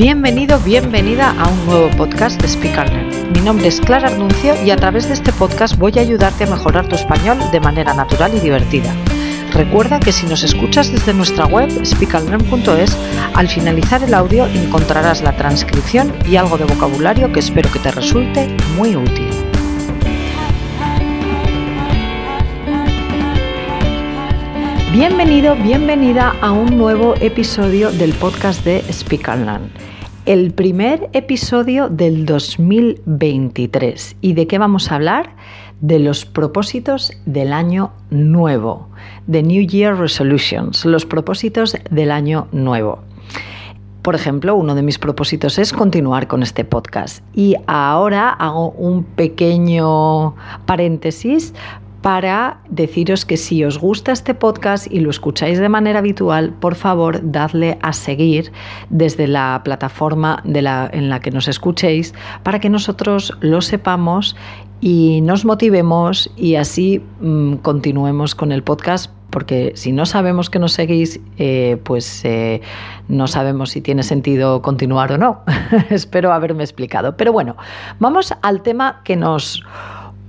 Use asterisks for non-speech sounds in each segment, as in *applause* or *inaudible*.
Bienvenido, bienvenida a un nuevo podcast de Speak Mi nombre es Clara Arnuncio y a través de este podcast voy a ayudarte a mejorar tu español de manera natural y divertida. Recuerda que si nos escuchas desde nuestra web speakallearn.es, al finalizar el audio encontrarás la transcripción y algo de vocabulario que espero que te resulte muy útil. Bienvenido, bienvenida a un nuevo episodio del podcast de Speak Learn el primer episodio del 2023. ¿Y de qué vamos a hablar? De los propósitos del año nuevo, de New Year Resolutions, los propósitos del año nuevo. Por ejemplo, uno de mis propósitos es continuar con este podcast. Y ahora hago un pequeño paréntesis para deciros que si os gusta este podcast y lo escucháis de manera habitual, por favor, dadle a seguir desde la plataforma de la, en la que nos escuchéis para que nosotros lo sepamos y nos motivemos y así mm, continuemos con el podcast porque si no sabemos que nos seguís, eh, pues eh, no sabemos si tiene sentido continuar o no. *laughs* Espero haberme explicado. Pero bueno, vamos al tema que nos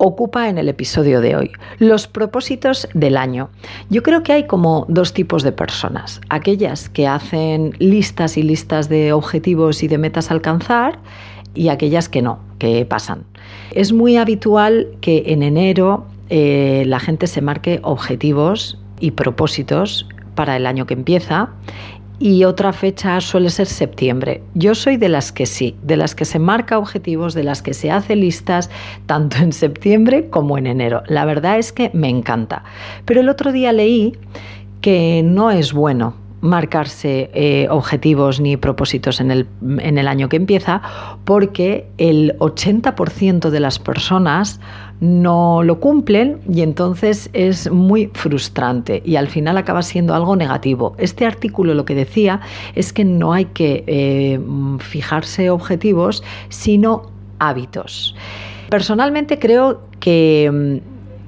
ocupa en el episodio de hoy, los propósitos del año. Yo creo que hay como dos tipos de personas, aquellas que hacen listas y listas de objetivos y de metas a alcanzar y aquellas que no, que pasan. Es muy habitual que en enero eh, la gente se marque objetivos y propósitos para el año que empieza y otra fecha suele ser septiembre. Yo soy de las que sí, de las que se marca objetivos, de las que se hace listas tanto en septiembre como en enero. La verdad es que me encanta. Pero el otro día leí que no es bueno marcarse eh, objetivos ni propósitos en el, en el año que empieza porque el 80% de las personas no lo cumplen y entonces es muy frustrante y al final acaba siendo algo negativo. Este artículo lo que decía es que no hay que eh, fijarse objetivos, sino hábitos. Personalmente creo que,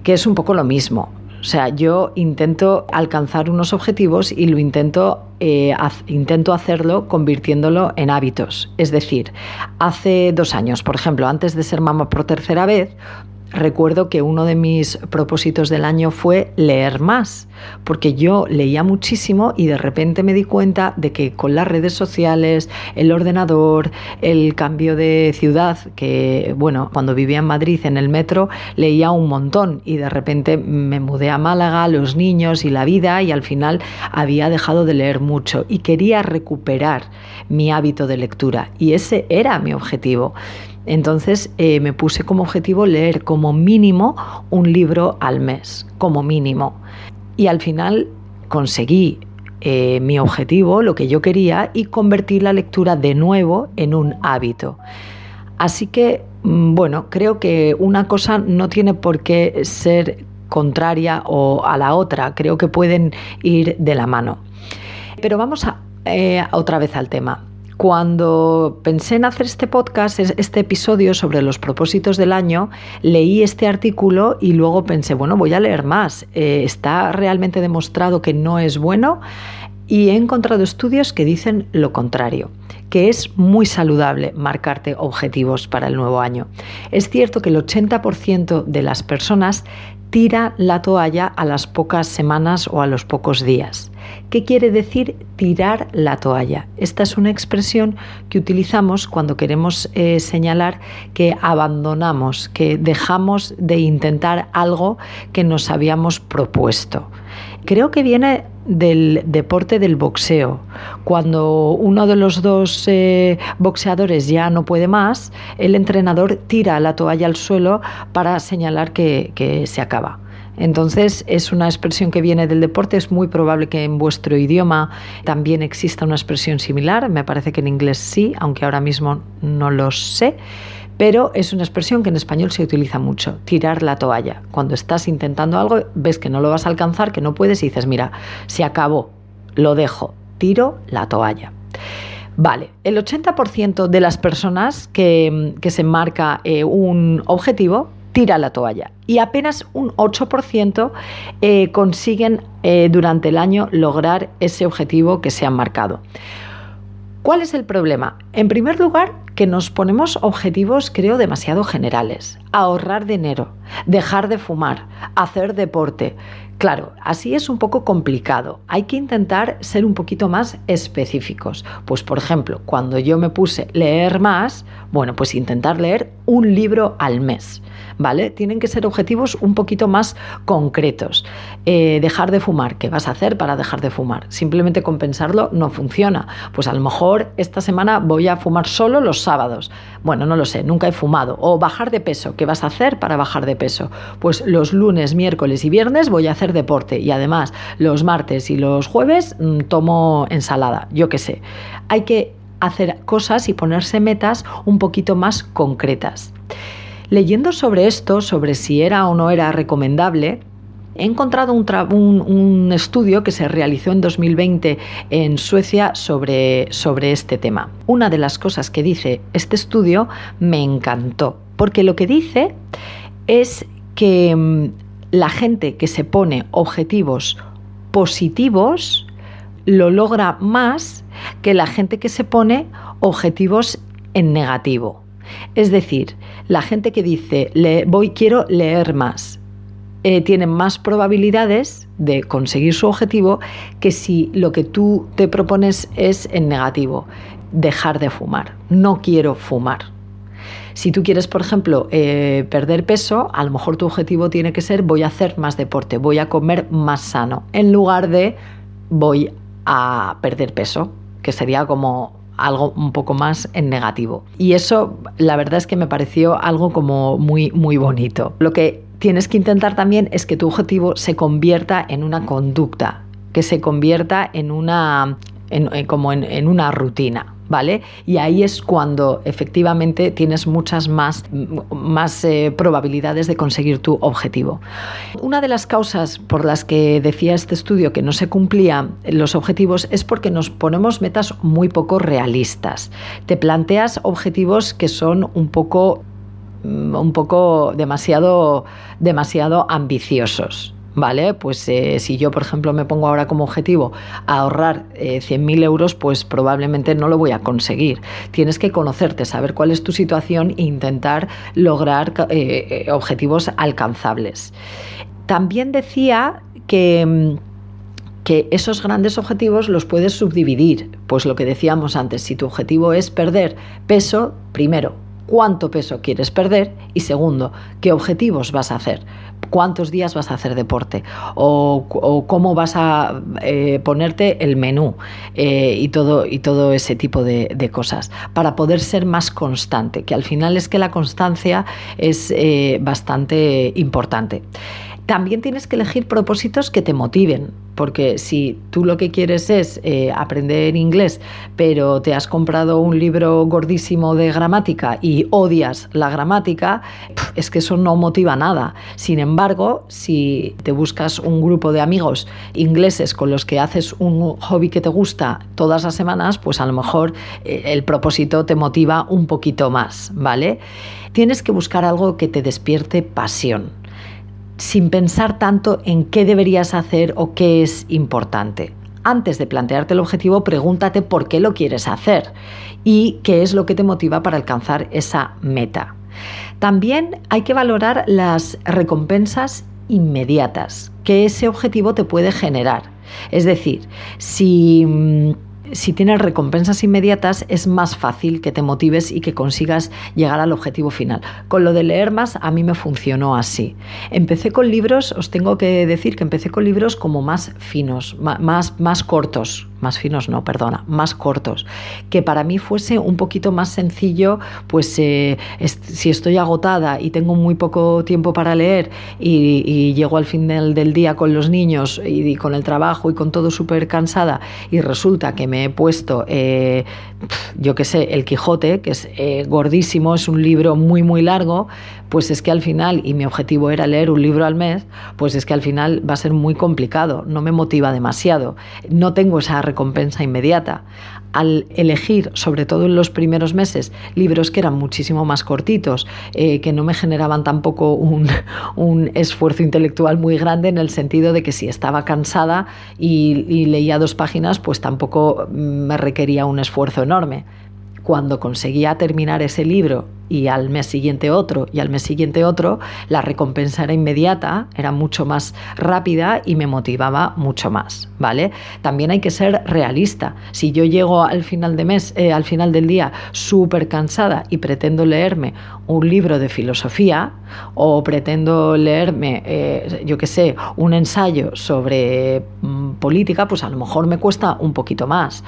que es un poco lo mismo. O sea, yo intento alcanzar unos objetivos y lo intento, eh, intento hacerlo convirtiéndolo en hábitos. Es decir, hace dos años, por ejemplo, antes de ser mamá por tercera vez, recuerdo que uno de mis propósitos del año fue leer más, porque yo leía muchísimo y de repente me di cuenta de que con las redes sociales, el ordenador, el cambio de ciudad, que bueno, cuando vivía en Madrid en el metro leía un montón y de repente me mudé a Málaga, los niños y la vida y al final había dejado de leer mucho y quería recuperar mi hábito de lectura y ese era mi objetivo. Entonces eh, me puse como objetivo leer como mínimo un libro al mes, como mínimo. Y al final conseguí eh, mi objetivo, lo que yo quería, y convertí la lectura de nuevo en un hábito. Así que, mm, bueno, creo que una cosa no tiene por qué ser contraria o a la otra, creo que pueden ir de la mano. Pero vamos a, eh, otra vez al tema. Cuando pensé en hacer este podcast, este episodio sobre los propósitos del año, leí este artículo y luego pensé, bueno, voy a leer más. Eh, ¿Está realmente demostrado que no es bueno? Y he encontrado estudios que dicen lo contrario, que es muy saludable marcarte objetivos para el nuevo año. Es cierto que el 80% de las personas tira la toalla a las pocas semanas o a los pocos días. ¿Qué quiere decir tirar la toalla? Esta es una expresión que utilizamos cuando queremos eh, señalar que abandonamos, que dejamos de intentar algo que nos habíamos propuesto. Creo que viene del deporte del boxeo. Cuando uno de los dos eh, boxeadores ya no puede más, el entrenador tira la toalla al suelo para señalar que, que se acaba. Entonces es una expresión que viene del deporte, es muy probable que en vuestro idioma también exista una expresión similar, me parece que en inglés sí, aunque ahora mismo no lo sé pero es una expresión que en español se utiliza mucho, tirar la toalla. Cuando estás intentando algo, ves que no lo vas a alcanzar, que no puedes y dices, mira, se acabó, lo dejo, tiro la toalla. Vale, el 80% de las personas que, se marca eh, un objetivo tira la toalla y apenas un 8% eh, consiguen eh, durante el año lograr ese objetivo que se han marcado. ¿Cuál es el problema? En primer lugar, que nos ponemos objetivos, creo, demasiado generales. Ahorrar dinero, dejar de fumar, hacer deporte. Claro, así es un poco complicado. Hay que intentar ser un poquito más específicos. Pues por ejemplo, cuando yo me puse leer más, bueno, pues intentar leer un libro al mes. ¿Vale? Tienen que ser objetivos un poquito más concretos. Eh, dejar de fumar, ¿qué vas a hacer para dejar de fumar? Simplemente compensarlo no funciona. Pues a lo mejor esta semana voy a fumar solo los sábados. Bueno, no lo sé, nunca he fumado. O bajar de peso, ¿qué vas a hacer para bajar de peso? Pues los lunes, miércoles y viernes voy a hacer deporte y además los martes y los jueves mm, tomo ensalada, yo qué sé. Hay que hacer cosas y ponerse metas un poquito más concretas. Leyendo sobre esto, sobre si era o no era recomendable, He encontrado un, estudio que se realizó en 2020 en Suecia sobre, sobre este tema. Una de las cosas que dice este estudio me encantó, porque lo que dice es que mm, la gente que se pone objetivos positivos lo logra más que la gente que se pone objetivos en negativo. Es decir, la gente que dice voy quiero leer más eh, tiene más probabilidades de conseguir su objetivo que si lo que tú te propones es en negativo, dejar de fumar. No quiero fumar. Si tú quieres, por ejemplo, eh, perder peso, a lo mejor tu objetivo tiene que ser voy a hacer más deporte, voy a comer más sano, en lugar de voy a perder peso, que sería como algo un poco más en negativo. Y eso, la verdad es que me pareció algo como muy, muy bonito. Lo que tienes que intentar también es que tu objetivo se convierta en una conducta, que se convierta en una, como en una rutina. ¿vale? Y ahí es cuando efectivamente tienes muchas más, más eh, probabilidades de conseguir tu objetivo. Una de las causas por las que decía este estudio que no se cumplían los objetivos es porque nos ponemos metas muy poco realistas. Te planteas objetivos que son un poco mm, un poco demasiado demasiado ambiciosos. ¿Vale? Pues eh, si yo, por ejemplo, me pongo ahora como objetivo ahorrar 100.000 eh, euros, pues probablemente no lo voy a conseguir. Tienes que conocerte, saber cuál es tu situación e intentar lograr eh, objetivos alcanzables. También decía que mm, que esos grandes objetivos los puedes subdividir. Pues lo que decíamos antes, si tu objetivo es perder peso, primero, cuánto peso quieres perder y segundo, qué objetivos vas a hacer cuántos días vas a hacer deporte o, cómo vas a eh, ponerte el menú eh, y, todo, y todo ese tipo de, cosas para poder ser más constante, que al final es que la constancia es eh, bastante importante. También tienes que elegir propósitos que te motiven, porque si tú lo que quieres es eh, aprender inglés, pero te has comprado un libro gordísimo de gramática y odias la gramática, es que eso no motiva nada. Sin embargo, si te buscas un grupo de amigos ingleses con los que haces un hobby que te gusta todas las semanas, pues a lo mejor eh, el propósito te motiva un poquito más, ¿vale? Tienes que buscar algo que te despierte pasión sin pensar tanto en qué deberías hacer o qué es importante. Antes de plantearte el objetivo, pregúntate por qué lo quieres hacer y qué es lo que te motiva para alcanzar esa meta. También hay que valorar las recompensas inmediatas que ese objetivo te puede generar. Es decir, si mm, si tienes recompensas inmediatas es más fácil que te motives y que consigas llegar al objetivo final. Con lo de leer más a mí me funcionó así. Empecé con libros, os tengo que decir que empecé con libros como más finos, más, más cortos, más finos no, perdona, más cortos, que para mí fuese un poquito más sencillo, pues eh, si estoy agotada y tengo muy poco tiempo para leer y, llego al final del día con los niños y, con el trabajo y con todo súper cansada y resulta que me he puesto, eh, yo qué sé, El Quijote, que es eh, gordísimo, es un libro muy, muy largo, pues es que al final, y mi objetivo era leer un libro al mes, pues es que al final va a ser muy complicado, no me motiva demasiado, no tengo esa recompensa inmediata al elegir, sobre todo en los primeros meses, libros que eran muchísimo más cortitos, eh, que no me generaban tampoco un, *laughs* un, esfuerzo intelectual muy grande en el sentido de que si estaba cansada y, y leía dos páginas, pues tampoco me requería un esfuerzo enorme. Cuando conseguía terminar ese libro y al mes siguiente otro y al mes siguiente otro, la recompensa era inmediata, era mucho más rápida y me motivaba mucho más, ¿vale? También hay que ser realista. Si yo llego al final de mes, eh, al final del día, súper cansada y pretendo leerme un libro de filosofía o pretendo leerme, eh, yo qué sé, un ensayo sobre mm, política, pues a lo mejor me cuesta un poquito más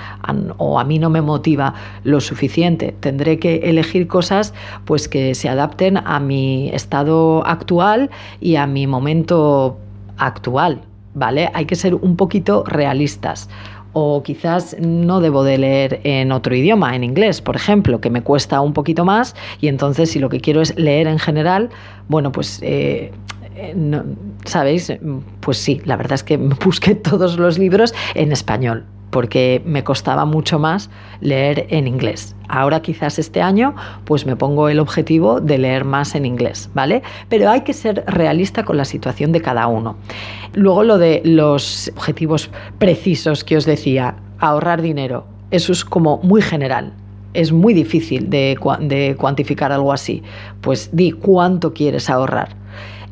o a mí no me motiva lo suficiente. Tendré que elegir cosas pues que se adapten a mi estado actual y a mi momento actual, ¿vale? Hay que ser un poquito realistas o quizás no debo de leer en otro idioma, en inglés, por ejemplo, que me cuesta un poquito más y entonces si lo que quiero es leer en general, bueno, pues... Eh, eh, ¿Sabéis? Pues sí, la verdad es que *laughs* busqué todos los libros en español, porque me costaba mucho más leer en inglés. Ahora quizás este año pues me pongo el objetivo de leer más en inglés, ¿vale? Pero hay que ser realista con la situación de cada uno. Luego lo de los objetivos precisos que os decía, ahorrar dinero, eso es como muy general. Es muy difícil de, de cuantificar algo así. Pues di cuánto quieres ahorrar.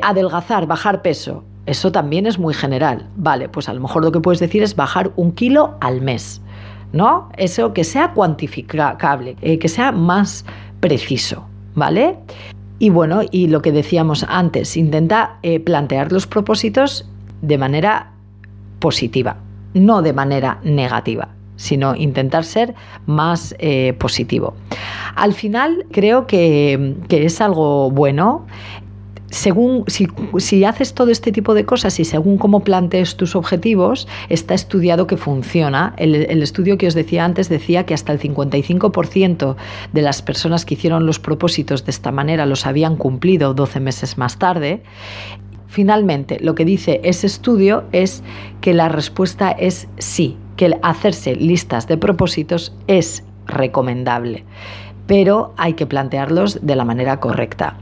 Adelgazar, bajar peso, eso también es muy general. Vale, pues a lo mejor lo que puedes decir es bajar un kilo al mes. ¿No? Eso que sea cuantificable, eh, que sea más preciso. ¿Vale? Y bueno, y lo que decíamos antes, intenta eh, plantear los propósitos de manera positiva, no de manera negativa sino intentar ser más eh, positivo. Al final creo que, que, es algo bueno según si, haces todo este tipo de cosas y según cómo plantees tus objetivos, está estudiado que funciona. El, estudio que os decía antes decía que hasta el 55% de las personas que hicieron los propósitos de esta manera los habían cumplido 12 meses más tarde. Finalmente, lo que dice ese estudio es que la respuesta es sí, que hacerse listas de propósitos es recomendable, pero hay que plantearlos de la manera correcta.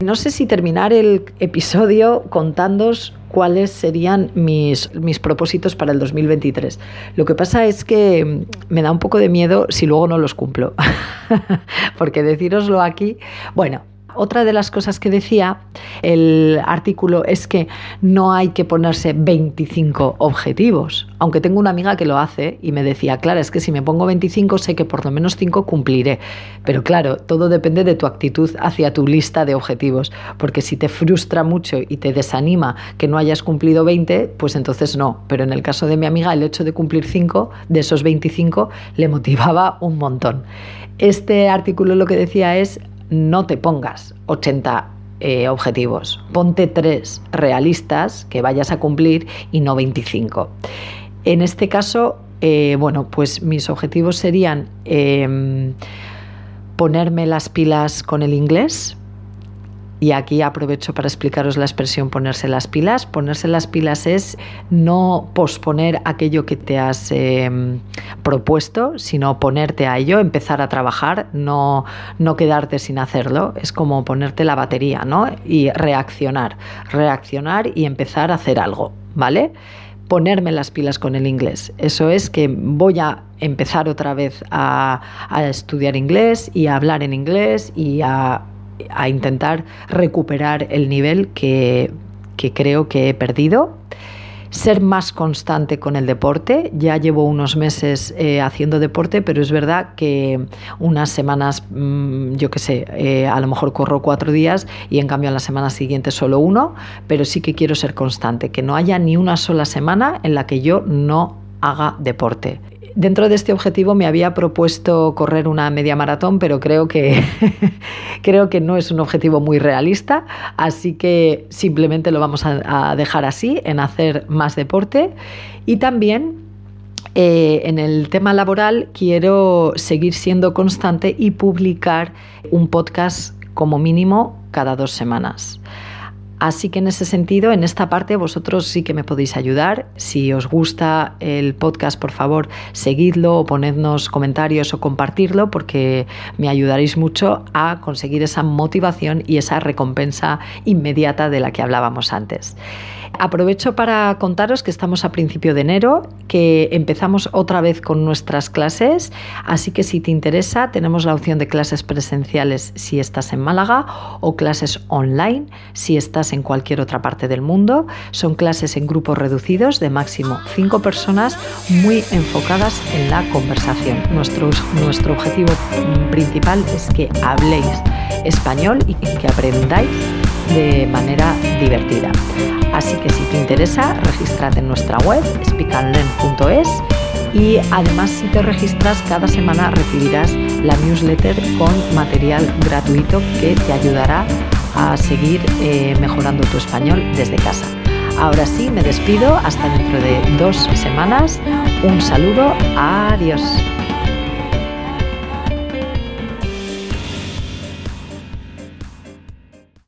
No sé si terminar el episodio contándos cuáles serían mis, mis, propósitos para el 2023. Lo que pasa es que me da un poco de miedo si luego no los cumplo. *laughs* Porque decíroslo aquí, bueno, otra de las cosas que decía el artículo es que no hay que ponerse 25 objetivos, aunque tengo una amiga que lo hace y me decía, claro, es que si me pongo 25 sé que por lo menos 5 cumpliré, pero claro, todo depende de tu actitud hacia tu lista de objetivos, porque si te frustra mucho y te desanima que no hayas cumplido 20, pues entonces no, pero en el caso de mi amiga el hecho de cumplir 5 de esos 25 le motivaba un montón. Este artículo lo que decía es no te pongas 80 eh, objetivos, ponte tres realistas que vayas a cumplir y no 25. En este caso, eh, bueno, pues mis objetivos serían em, ponerme las pilas con el inglés, y aquí aprovecho para explicaros la expresión ponerse las pilas. Ponerse las pilas es no posponer aquello que te has em, propuesto, sino ponerte a ello, empezar a trabajar, no, no quedarte sin hacerlo. Es como ponerte la batería, ¿no? Y reaccionar, reaccionar y empezar a hacer algo, ¿vale? ponerme las pilas con el inglés. Eso es que voy a empezar otra vez a, a, estudiar inglés y a hablar en inglés y a a intentar recuperar el nivel que, creo que he perdido ser más constante con el deporte. Ya llevo unos meses eh, haciendo deporte, pero es verdad que unas semanas, mm, yo qué sé, eh, a lo mejor corro cuatro días y en cambio a la semana siguiente solo uno, pero sí que quiero ser constante, que no haya ni una sola semana en la que yo no haga deporte. Dentro de este objetivo me había propuesto correr una media maratón, pero creo que, *laughs* creo que no es un objetivo muy realista, así que simplemente lo vamos a, dejar así, en hacer más deporte. Y también eh, en el tema laboral quiero seguir siendo constante y publicar un podcast como mínimo cada dos semanas. Así que en ese sentido, en esta parte vosotros sí que me podéis ayudar. Si os gusta el podcast, por favor, seguidlo o ponednos comentarios o compartirlo porque me ayudaréis mucho a conseguir esa motivación y esa recompensa inmediata de la que hablábamos antes. Aprovecho para contaros que estamos a principio de enero, que empezamos otra vez con nuestras clases, así que si te interesa tenemos la opción de clases presenciales si estás en Málaga o clases online si estás en cualquier otra parte del mundo. Son clases en grupos reducidos de máximo 5 personas muy enfocadas en la conversación. Nuestro, nuestro objetivo principal es que habléis español y que aprendáis de manera divertida. Así que si te interesa, regístrate en nuestra web speakandlearn.es y además si te registras cada semana recibirás la newsletter con material gratuito que te ayudará a seguir eh, mejorando tu español desde casa. Ahora sí, me despido hasta dentro de dos semanas. Un saludo, adiós.